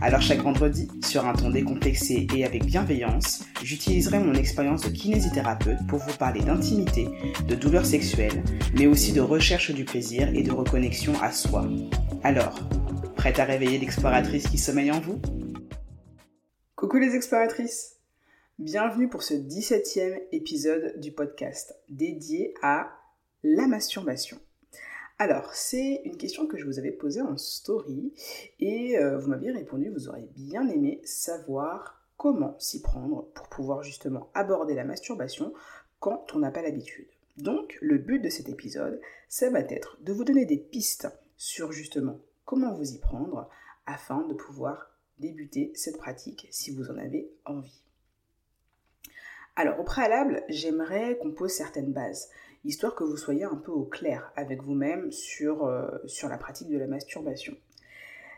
Alors chaque vendredi, sur un ton décomplexé et avec bienveillance, j'utiliserai mon expérience de kinésithérapeute pour vous parler d'intimité, de douleurs sexuelles, mais aussi de recherche du plaisir et de reconnexion à soi. Alors, prête à réveiller l'exploratrice qui sommeille en vous? Coucou les exploratrices Bienvenue pour ce 17e épisode du podcast dédié à la masturbation. Alors, c'est une question que je vous avais posée en story et euh, vous m'aviez répondu, vous auriez bien aimé savoir comment s'y prendre pour pouvoir justement aborder la masturbation quand on n'a pas l'habitude. Donc, le but de cet épisode, ça va être de vous donner des pistes sur justement comment vous y prendre afin de pouvoir débuter cette pratique si vous en avez envie. Alors, au préalable, j'aimerais qu'on pose certaines bases histoire que vous soyez un peu au clair avec vous-même sur, euh, sur la pratique de la masturbation.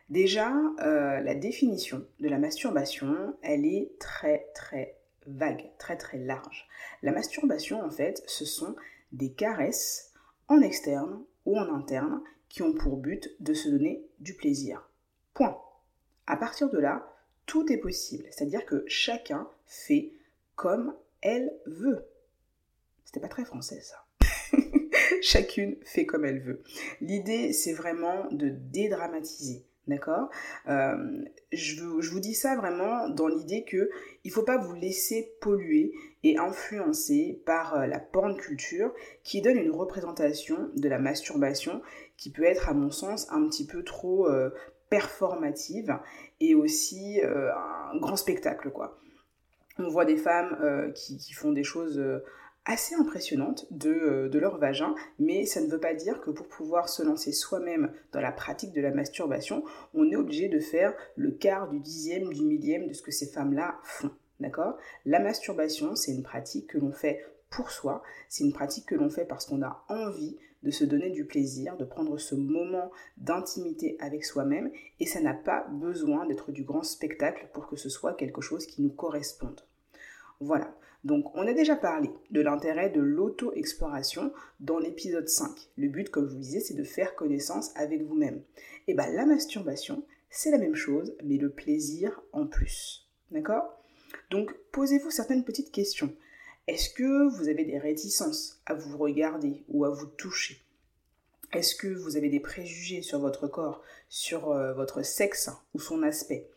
Déjà, euh, la définition de la masturbation, elle est très très vague, très très large. La masturbation, en fait, ce sont des caresses en externe ou en interne qui ont pour but de se donner du plaisir. Point. À partir de là, tout est possible. C'est-à-dire que chacun fait comme elle veut. C'était pas très français ça. Chacune fait comme elle veut. L'idée, c'est vraiment de dédramatiser. D'accord? Euh, je, vous dis ça vraiment dans l'idée que il faut pas vous laisser polluer et influencer par euh, la porn culture qui donne une représentation de la masturbation qui peut être à mon sens un petit peu trop euh, performative et aussi un grand spectacle quoi. On voit des femmes qui, qui, font des choses assez impressionnante euh, de, leur vagin, mais ça ne veut pas dire que pour pouvoir se lancer soi-même dans la pratique de la masturbation, on est obligé de faire le quart du dixième, du millième de ce que ces femmes-là font. D'accord? La masturbation, c'est une pratique que l'on fait pour soi, c'est une pratique que l'on fait parce qu'on a envie de se donner du plaisir, de prendre ce moment d'intimité avec soi-même, et ça n'a pas besoin d'être du grand spectacle pour que ce soit quelque chose qui nous corresponde. Voilà. Donc on a déjà parlé de l'intérêt de l'auto-exploration dans l'épisode 5. Le but, comme je vous disais, c'est de faire connaissance avec vous-même. Et bien la masturbation, c'est la même chose, mais le plaisir en plus. D'accord? Donc posez-vous certaines petites questions. Est-ce que vous avez des réticences à vous regarder ou à vous toucher? Est-ce que vous avez des préjugés sur votre corps, sur euh, votre sexe ou son aspect?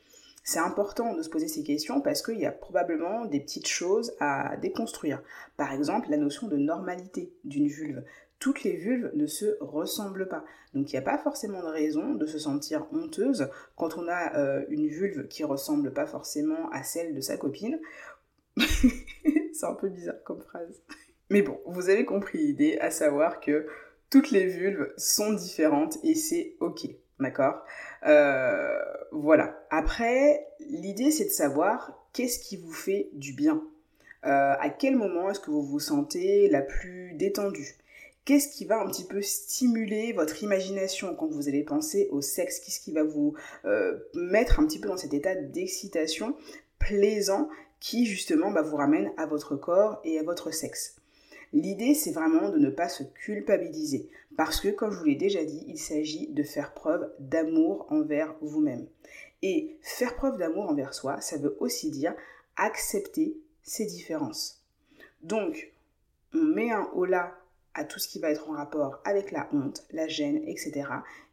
C'est important de se poser ces questions parce qu'il y a probablement des petites choses à déconstruire. Par exemple, la notion de normalité d'une vulve. Toutes les vulves ne se ressemblent pas. Donc il n'y a pas forcément de raison de se sentir honteuse quand on a euh, une vulve qui ressemble pas forcément à celle de sa copine. C'est un peu bizarre comme phrase. Mais bon, vous avez compris l'idée, à savoir que toutes les vulves sont différentes et c'est ok. D'accord? Euh, Voilà. Après, l'idée, c'est de savoir qu'est-ce qui vous fait du bien? Euh, à quel moment est-ce que vous vous sentez la plus détendue? Qu'est-ce qui va un petit peu stimuler votre imagination quand vous allez penser au sexe? Qu'est-ce qui va vous euh, mettre un petit peu dans cet état d'excitation plaisant qui justement bah, vous ramène à votre corps et à votre sexe? L'idée, c'est vraiment de ne pas se culpabiliser, parce que, comme je vous l'ai déjà dit, il s'agit de faire preuve d'amour envers vous-même. Et faire preuve d'amour envers soi, ça veut aussi dire accepter ses différences. Donc, on met un là à tout ce qui va être en rapport avec la honte, la gêne, etc.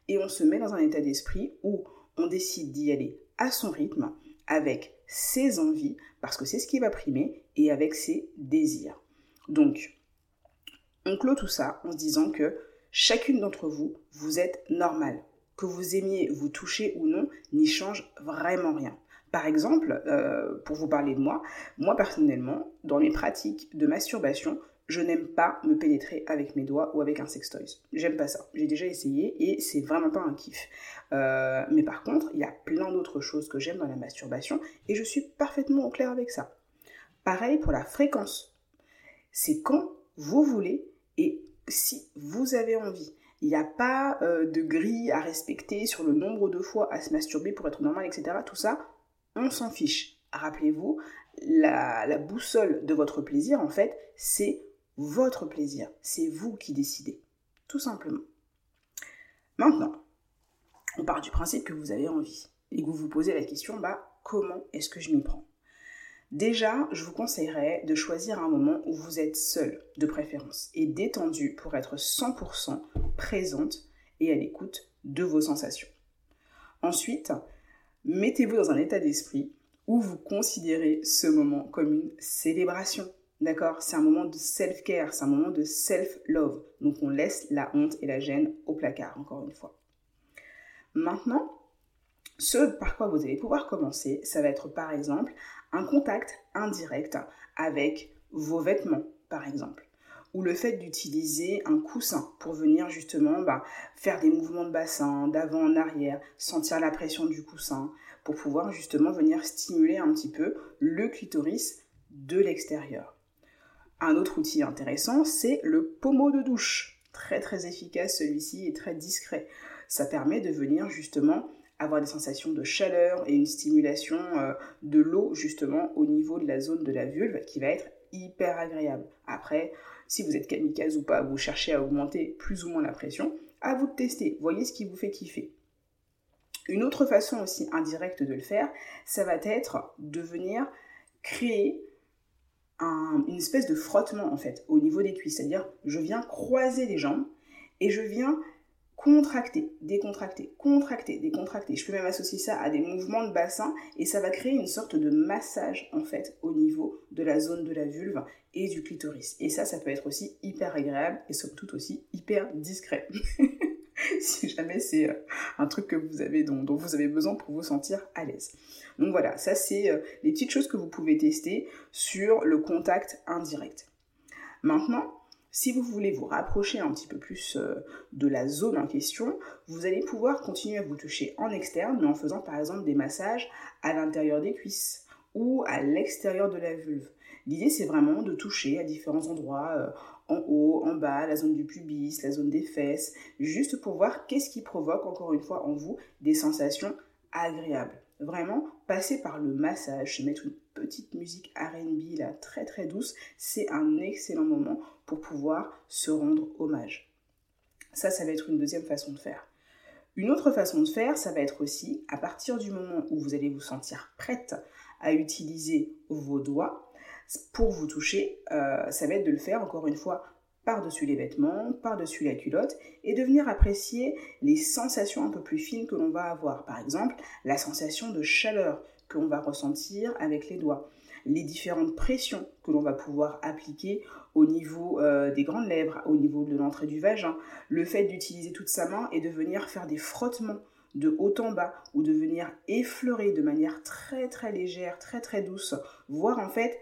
Et on se met dans un état d'esprit où on décide d'y aller à son rythme, avec ses envies, parce que c'est ce qui va primer, et avec ses désirs. Donc, on clôt tout ça en se disant que chacune d'entre vous, vous êtes normal. Que vous aimiez vous toucher ou non n'y change vraiment rien. Par exemple, euh, pour vous parler de moi, moi personnellement, dans mes pratiques de masturbation, je n'aime pas me pénétrer avec mes doigts ou avec un sextoy. J'aime pas ça. J'ai déjà essayé et c'est vraiment pas un kiff. Euh, mais par contre, il y a plein d'autres choses que j'aime dans la masturbation et je suis parfaitement au clair avec ça. Pareil pour la fréquence. C'est quand vous voulez et si vous avez envie. Il n'y a pas euh, de grille à respecter sur le nombre de fois à se masturber pour être normal, etc. Tout ça, on s'en fiche. Rappelez-vous, la, boussole de votre plaisir, en fait, c'est votre plaisir. C'est vous qui décidez. Tout simplement. Maintenant, on part du principe que vous avez envie et que vous vous posez la question, bah, comment est-ce que je m'y prends? Déjà, je vous conseillerais de choisir un moment où vous êtes seul, de préférence, et détendu pour être 100% présente et à l'écoute de vos sensations. Ensuite, mettez-vous dans un état d'esprit où vous considérez ce moment comme une célébration. D'accord? C'est un moment de self-care, c'est un moment de self-love. Donc on laisse la honte et la gêne au placard, encore une fois. Maintenant, ce par quoi vous allez pouvoir commencer, ça va être par exemple un contact indirect avec vos vêtements, par exemple. Ou le fait d'utiliser un coussin pour venir justement bah, faire des mouvements de bassin, d'avant en arrière, sentir la pression du coussin, pour pouvoir justement venir stimuler un petit peu le clitoris de l'extérieur. Un autre outil intéressant, c'est le pommeau de douche. Très très efficace celui-ci et très discret. Ça permet de venir justement avoir des sensations de chaleur et une stimulation euh, de l'eau justement au niveau de la zone de la vulve qui va être hyper agréable. Après, si vous êtes kamikaze ou pas, vous cherchez à augmenter plus ou moins la pression, à vous de tester, voyez ce qui vous fait kiffer. Une autre façon aussi indirecte de le faire, ça va être de venir créer une espèce de frottement en fait au niveau des cuisses, c'est-à-dire je viens croiser les jambes et je viens contracter, décontracter, contracter, décontracter. Je peux même associer ça à des mouvements de bassin et ça va créer une sorte de massage en fait au niveau de la zone de la vulve et du clitoris. Et ça, ça peut être aussi hyper agréable et somme toute aussi hyper discret. si jamais c'est euh, un truc que vous avez dont, dont, vous avez besoin pour vous sentir à l'aise. Donc voilà, ça c'est euh, les petites choses que vous pouvez tester sur le contact indirect. Maintenant, si vous voulez vous rapprocher un petit peu plus euh, de la zone en question, vous allez pouvoir continuer à vous toucher en externe, mais en faisant par exemple des massages à l'intérieur des cuisses ou à l'extérieur de la vulve. L'idée c'est vraiment de toucher à différents endroits, euh, en haut, en bas, la zone du pubis, la zone des fesses, juste pour voir qu'est-ce qui provoque encore une fois en vous des sensations agréables. Vraiment, passer par le massage, mettre une petite musique RB là, très très douce, c'est un excellent moment pour pouvoir se rendre hommage. Ça, ça va être une deuxième façon de faire. Une autre façon de faire, ça va être aussi, à partir du moment où vous allez vous sentir prête à utiliser vos doigts pour vous toucher, euh, ça va être de le faire encore une fois par-dessus les vêtements, par-dessus la culotte, et de venir apprécier les sensations un peu plus fines que l'on va avoir. Par exemple, la sensation de chaleur que l'on va ressentir avec les doigts, les différentes pressions que l'on va pouvoir appliquer au niveau euh, des grandes lèvres, au niveau de l'entrée du vagin, le fait d'utiliser toute sa main et de venir faire des frottements de haut en bas ou de venir effleurer de manière très très légère, très très douce, voir en fait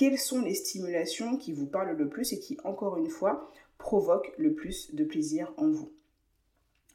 quelles sont les stimulations qui vous parlent le plus et qui, encore une fois, provoquent le plus de plaisir en vous?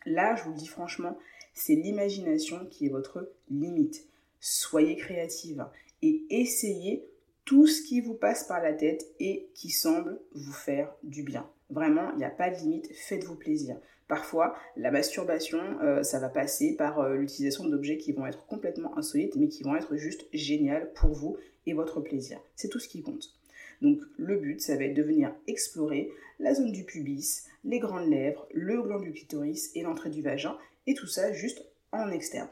Là, je vous le dis franchement, c'est l'imagination qui est votre limite. Soyez créative et essayez tout ce qui vous passe par la tête et qui semble vous faire du bien. Vraiment, il n'y a pas de limite, faites-vous plaisir. Parfois, la masturbation, euh, ça va passer par euh, l'utilisation d'objets qui vont être complètement insolites, mais qui vont être juste génial pour vous votre plaisir. C'est tout ce qui compte. Donc le but, ça va être de venir explorer la zone du pubis, les grandes lèvres, le gland du clitoris et l'entrée du vagin, et tout ça juste en externe.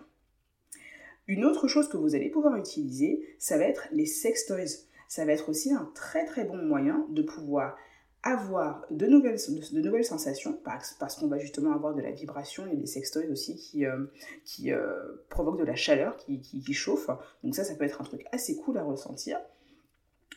Une autre chose que vous allez pouvoir utiliser, ça va être les sex toys. Ça va être aussi un très très bon moyen de pouvoir avoir de nouvelles, sensations, parce, qu'on va justement avoir de la vibration, et des sextoys aussi qui, euh, euh, provoquent de la chaleur, qui, qui, chauffe. Donc ça, ça peut être un truc assez cool à ressentir.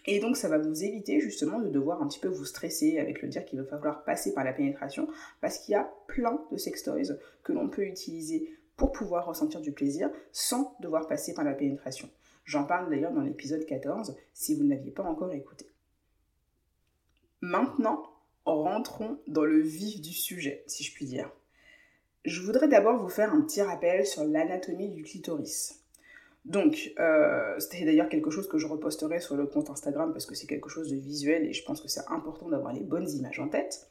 Et donc ça va vous éviter justement de devoir un petit peu vous stresser avec le dire qu'il va falloir passer par la pénétration, parce qu'il y a plein de sextoys que l'on peut utiliser pour pouvoir ressentir du plaisir sans devoir passer par la pénétration. J'en parle d'ailleurs dans l'épisode 14 si vous ne l'aviez pas encore écouté. Maintenant, rentrons dans le vif du sujet, si je puis dire. Je voudrais d'abord vous faire un petit rappel sur l'anatomie du clitoris. Donc, euh, c'était d'ailleurs quelque chose que je reposterai sur le compte Instagram parce que c'est quelque chose de visuel et je pense que c'est important d'avoir les bonnes images en tête.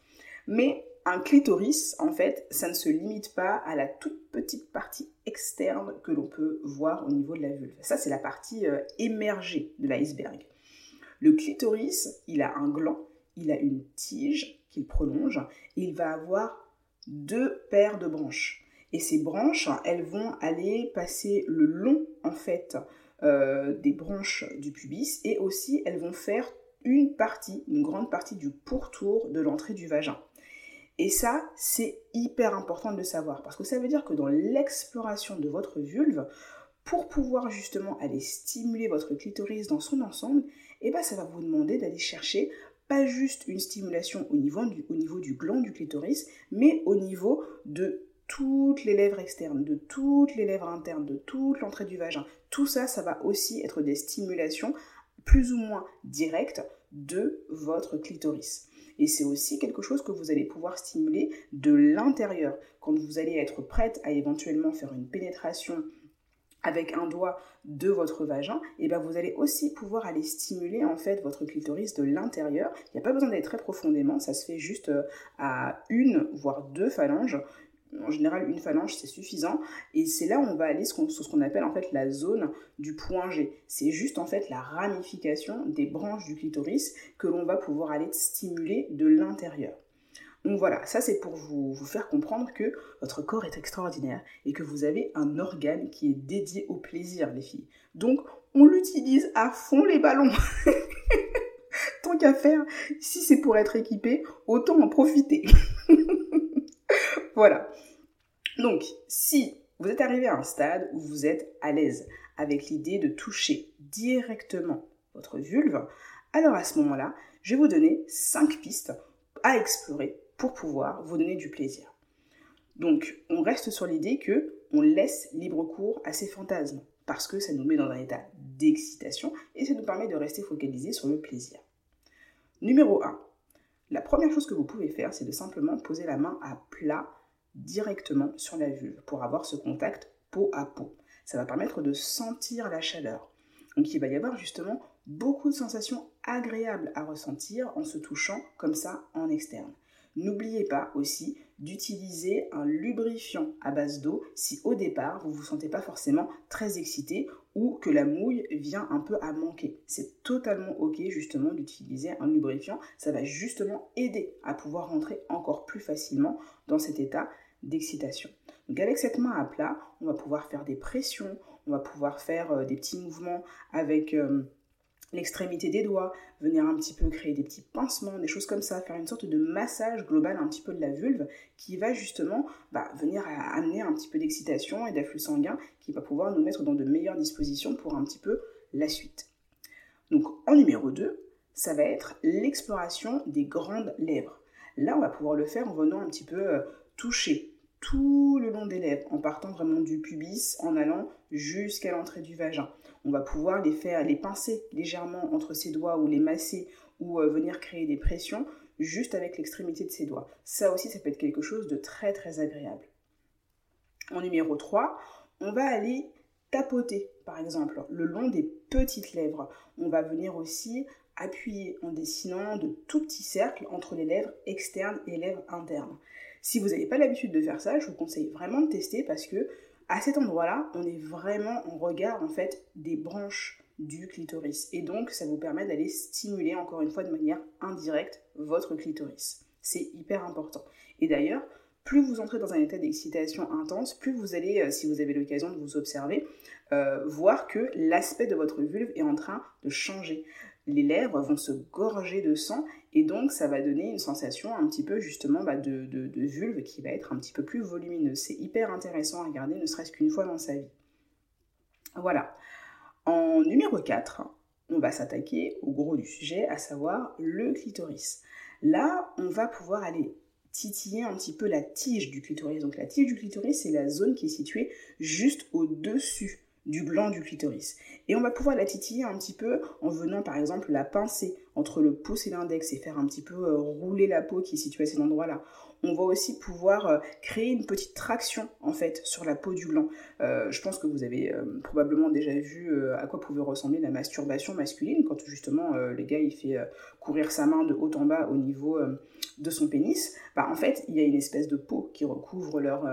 Mais un clitoris, en fait, ça ne se limite pas à la toute petite partie externe que l'on peut voir au niveau de la vulve. Ça, c'est la partie euh, émergée de l'iceberg. Le clitoris, il a un gland, il a une tige qu'il prolonge, et il va avoir deux paires de branches. Et ces branches, elles vont aller passer le long, en fait, euh, des branches du pubis, et aussi elles vont faire une partie, une grande partie du pourtour de l'entrée du vagin. Et ça, c'est hyper important de le savoir, parce que ça veut dire que dans l'exploration de votre vulve, pour pouvoir justement aller stimuler votre clitoris dans son ensemble, eh ben, ça va vous demander d'aller chercher pas juste une stimulation au niveau, du, gland du clitoris, mais au niveau de toutes les lèvres externes, de toutes les lèvres internes, de toute l'entrée du vagin. Tout ça, ça va aussi être des stimulations plus ou moins directes de votre clitoris. Et c'est aussi quelque chose que vous allez pouvoir stimuler de l'intérieur. Quand vous allez être prête à éventuellement faire une pénétration avec un doigt de votre vagin, et eh bien vous allez aussi pouvoir aller stimuler en fait votre clitoris de l'intérieur. Il n'y a pas besoin d'aller très profondément, ça se fait juste euh, à une voire deux phalanges en général, une phalange, c'est suffisant. Et c'est là où on va aller sur ce qu'on appelle en fait la zone du point G. C'est juste en fait la ramification des branches du clitoris que l'on va pouvoir aller stimuler de l'intérieur. Donc voilà, ça c'est pour vous, faire comprendre que votre corps est extraordinaire et que vous avez un organe qui est dédié au plaisir, les filles. Donc on l'utilise à fond les ballons. Tant qu'à faire, si c'est pour être équipé, autant en profiter. voilà. Donc, si vous êtes arrivé à un stade où vous êtes à l'aise avec l'idée de toucher directement votre vulve, alors à ce moment-là, je vais vous donner 5 pistes à explorer pour pouvoir vous donner du plaisir. Donc, on reste sur l'idée que on laisse libre cours à ces fantasmes parce que ça nous met dans un état d'excitation et ça nous permet de rester focalisé sur le plaisir. Numéro 1. La première chose que vous pouvez faire, c'est de simplement poser la main à plat directement sur la vulve pour avoir ce contact peau à peau. Ça va permettre de sentir la chaleur. Donc il va y avoir justement beaucoup de sensations agréables à ressentir en se touchant comme ça en externe. N'oubliez pas aussi d'utiliser un lubrifiant à base d'eau si au départ vous ne vous sentez pas forcément très excité ou que la mouille vient un peu à manquer. C'est totalement ok justement d'utiliser un lubrifiant. Ça va justement aider à pouvoir rentrer encore plus facilement dans cet état d'excitation. Donc avec cette main à plat, on va pouvoir faire des pressions, on va pouvoir faire euh, des petits mouvements avec euh, l'extrémité des doigts, venir un petit peu créer des petits pincements, des choses comme ça, faire une sorte de massage global un petit peu de la vulve qui va justement bah, venir amener un petit peu d'excitation et d'afflux sanguin qui va pouvoir nous mettre dans de meilleures dispositions pour un petit peu la suite. Donc en numéro 2, ça va être l'exploration des grandes lèvres. Là, on va pouvoir le faire en venant un petit peu euh, toucher tout le long des lèvres, en partant vraiment du pubis, en allant jusqu'à l'entrée du vagin. On va pouvoir les faire, les pincer légèrement entre ses doigts ou les masser ou euh, venir créer des pressions juste avec l'extrémité de ses doigts. Ça aussi, ça peut être quelque chose de très très agréable. En numéro 3, on va aller tapoter, par exemple, le long des petites lèvres. On va venir aussi appuyer en dessinant de tout petits cercles entre les lèvres externes et les lèvres internes. Si vous n'avez pas l'habitude de faire ça, je vous conseille vraiment de tester parce que à cet endroit-là, on est vraiment en regard en fait des branches du clitoris. Et donc, ça vous permet d'aller stimuler encore une fois de manière indirecte votre clitoris. C'est hyper important. Et d'ailleurs, plus vous entrez dans un état d'excitation intense, plus vous allez, euh, si vous avez l'occasion de vous observer, euh, voir que l'aspect de votre vulve est en train de changer les lèvres vont se gorger de sang et donc ça va donner une sensation un petit peu justement bah, de, vulve qui va être un petit peu plus volumineuse. C'est hyper intéressant à regarder ne serait-ce qu'une fois dans sa vie. Voilà. En numéro 4, on va s'attaquer au gros du sujet, à savoir le clitoris. Là, on va pouvoir aller titiller un petit peu la tige du clitoris. Donc la tige du clitoris, c'est la zone qui est située juste au-dessus du gland du clitoris. Et on va pouvoir la titiller un petit peu en venant par exemple la pincer entre le pouce et l'index et faire un petit peu euh, rouler la peau qui est située à cet endroit-là. On va aussi pouvoir euh, créer une petite traction en fait sur la peau du gland. Euh, je pense que vous avez probablement déjà vu à quoi pouvait ressembler la masturbation masculine quand justement le gars il fait courir sa main de haut en bas au niveau de son pénis. Bah, en fait il y a une espèce de peau qui recouvre leur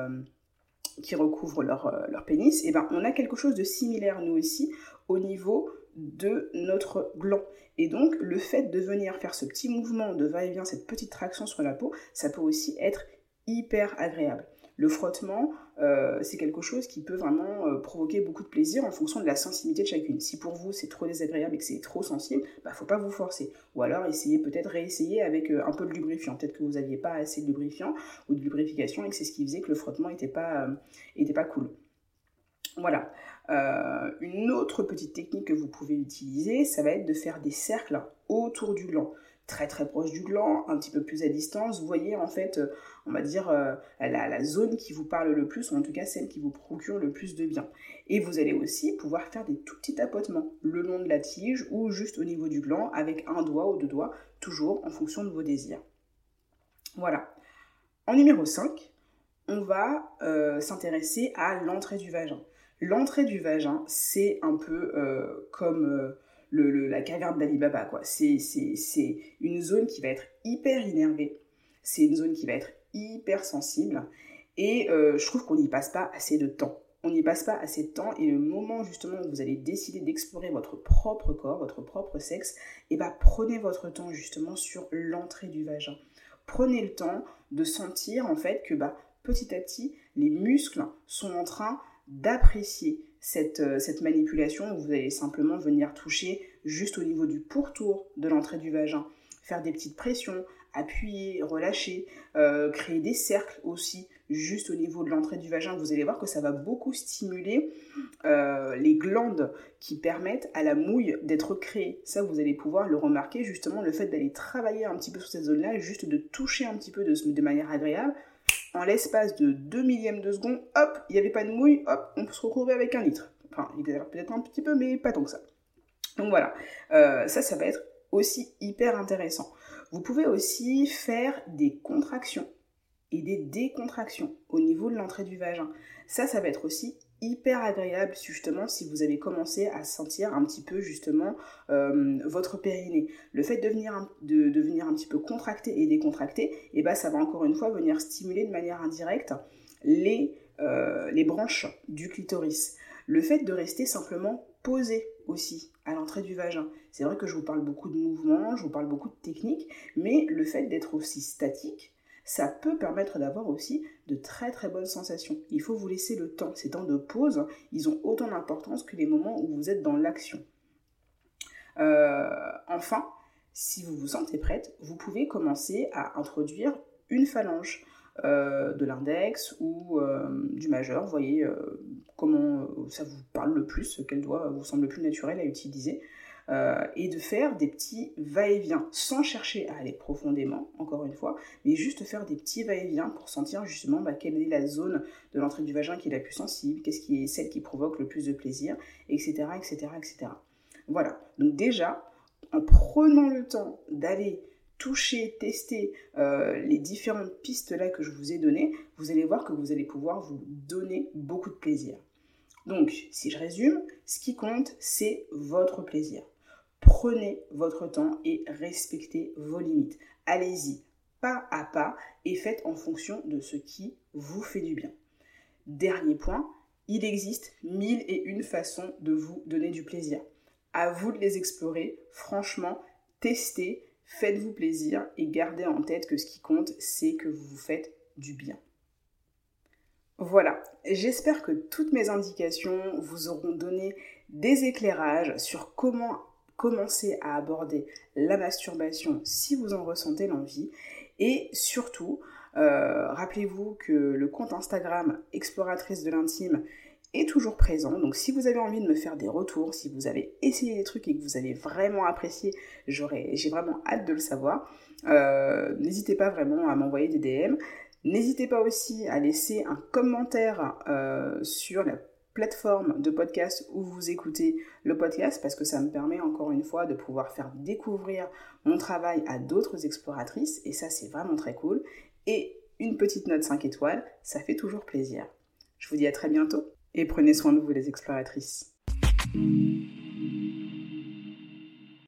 qui recouvrent leur, euh, pénis, et eh ben on a quelque chose de similaire nous aussi au niveau de notre gland. Et donc le fait de venir faire ce petit mouvement de va-et-vient, cette petite traction sur la peau, ça peut aussi être hyper agréable. Le frottement, euh, c'est quelque chose qui peut vraiment euh, provoquer beaucoup de plaisir en fonction de la sensibilité de chacune. Si pour vous c'est trop désagréable et que c'est trop sensible, bah faut pas vous forcer. Ou alors essayez peut-être réessayer avec euh, un peu de lubrifiant. Peut-être que vous n'aviez pas assez de lubrifiant ou de lubrification et que c'est ce qui faisait que le frottement n'était pas, était pas cool. Voilà. une autre petite technique que vous pouvez utiliser, ça va être de faire des cercles autour du gland très très proche du gland, un petit peu plus à distance, vous voyez en fait, euh, on va dire, euh, la, zone qui vous parle le plus, ou en tout cas celle qui vous procure le plus de bien. Et vous allez aussi pouvoir faire des tout petits tapotements le long de la tige ou juste au niveau du gland avec un doigt ou deux doigts, toujours en fonction de vos désirs. Voilà. En numéro 5, on va euh, s'intéresser à l'entrée du vagin. L'entrée du vagin, c'est un peu comme la caverne d'Alibaba, quoi. C'est une zone qui va être hyper énervée, c'est une zone qui va être hyper sensible, et euh, je trouve qu'on n'y passe pas assez de temps. On n'y passe pas assez de temps, et le moment justement où vous allez décider d'explorer votre propre corps, votre propre sexe, et eh ben prenez votre temps justement sur l'entrée du vagin. Prenez le temps de sentir en fait que bah, petit à petit, les muscles sont en train d'apprécier euh, cette, manipulation vous allez simplement venir toucher juste au niveau du pourtour de l'entrée du vagin, faire des petites pressions, appuyer, relâcher, euh, créer des cercles aussi juste au niveau de l'entrée du vagin. Vous allez voir que ça va beaucoup stimuler euh, les glandes qui permettent à la mouille d'être créée. Ça, vous allez pouvoir le remarquer justement, le fait d'aller travailler un petit peu sur cette zone-là, juste de toucher un petit peu de manière agréable, en l'espace de 2 millièmes de seconde, hop, il n'y avait pas de mouille, hop, on peut se retrouver avec un litre. Enfin, il exagère peut-être un petit peu, mais pas tant que ça. Donc voilà, euh, ça, ça va être aussi hyper intéressant. Vous pouvez aussi faire des contractions et des décontractions au niveau de l'entrée du vagin. Ça, ça va être aussi hyper agréable justement si vous avez commencé à sentir un petit peu justement euh, votre périnée. Le fait de venir, un petit peu contracter et décontracter, et eh ben ça va encore une fois venir stimuler de manière indirecte les, euh, les branches du clitoris. Le fait de rester simplement posé aussi à l'entrée du vagin. C'est vrai que je vous parle beaucoup de mouvements, je vous parle beaucoup de techniques, mais le fait d'être aussi statique, ça peut permettre d'avoir aussi de très très bonnes sensations. Il faut vous laisser le temps. Ces temps de pause, ils ont autant d'importance que les moments où vous êtes dans l'action. Euh, enfin, si vous vous sentez prête, vous pouvez commencer à introduire une phalange euh, de l'index ou euh, du majeur. Voyez comment ça vous parle le plus, quel doigt vous semble le plus naturel à utiliser. Euh, et de faire des petits va-et-vient sans chercher à aller profondément, encore une fois, mais juste faire des petits va-et-vient pour sentir justement bah, quelle est la zone de l'entrée du vagin qui est la plus sensible, qu'est-ce qui est celle qui provoque le plus de plaisir, etc. etc., etc. Voilà, donc déjà, en prenant le temps d'aller toucher, tester euh, les différentes pistes là que je vous ai données, vous allez voir que vous allez pouvoir vous donner beaucoup de plaisir. Donc, si je résume, ce qui compte, c'est votre plaisir. Prenez votre temps et respectez vos limites. Allez-y pas à pas et faites en fonction de ce qui vous fait du bien. Dernier point, il existe mille et une façons de vous donner du plaisir. À vous de les explorer. Franchement, testez, faites-vous plaisir et gardez en tête que ce qui compte, c'est que vous vous faites du bien. Voilà, j'espère que toutes mes indications vous auront donné des éclairages sur comment commencer à aborder la masturbation si vous en ressentez l'envie. Et surtout, euh, rappelez-vous que le compte Instagram Exploratrice de l'intime est toujours présent. Donc si vous avez envie de me faire des retours, si vous avez essayé des trucs et que vous avez vraiment apprécié, j'ai vraiment hâte de le savoir. Euh, n'hésitez pas vraiment à m'envoyer des DM. N'hésitez pas aussi à laisser un commentaire euh, sur la plateforme de podcast où vous écoutez le podcast parce que ça me permet encore une fois de pouvoir faire découvrir mon travail à d'autres exploratrices et ça c'est vraiment très cool. Et une petite note 5 étoiles, ça fait toujours plaisir. Je vous dis à très bientôt et prenez soin de vous les exploratrices.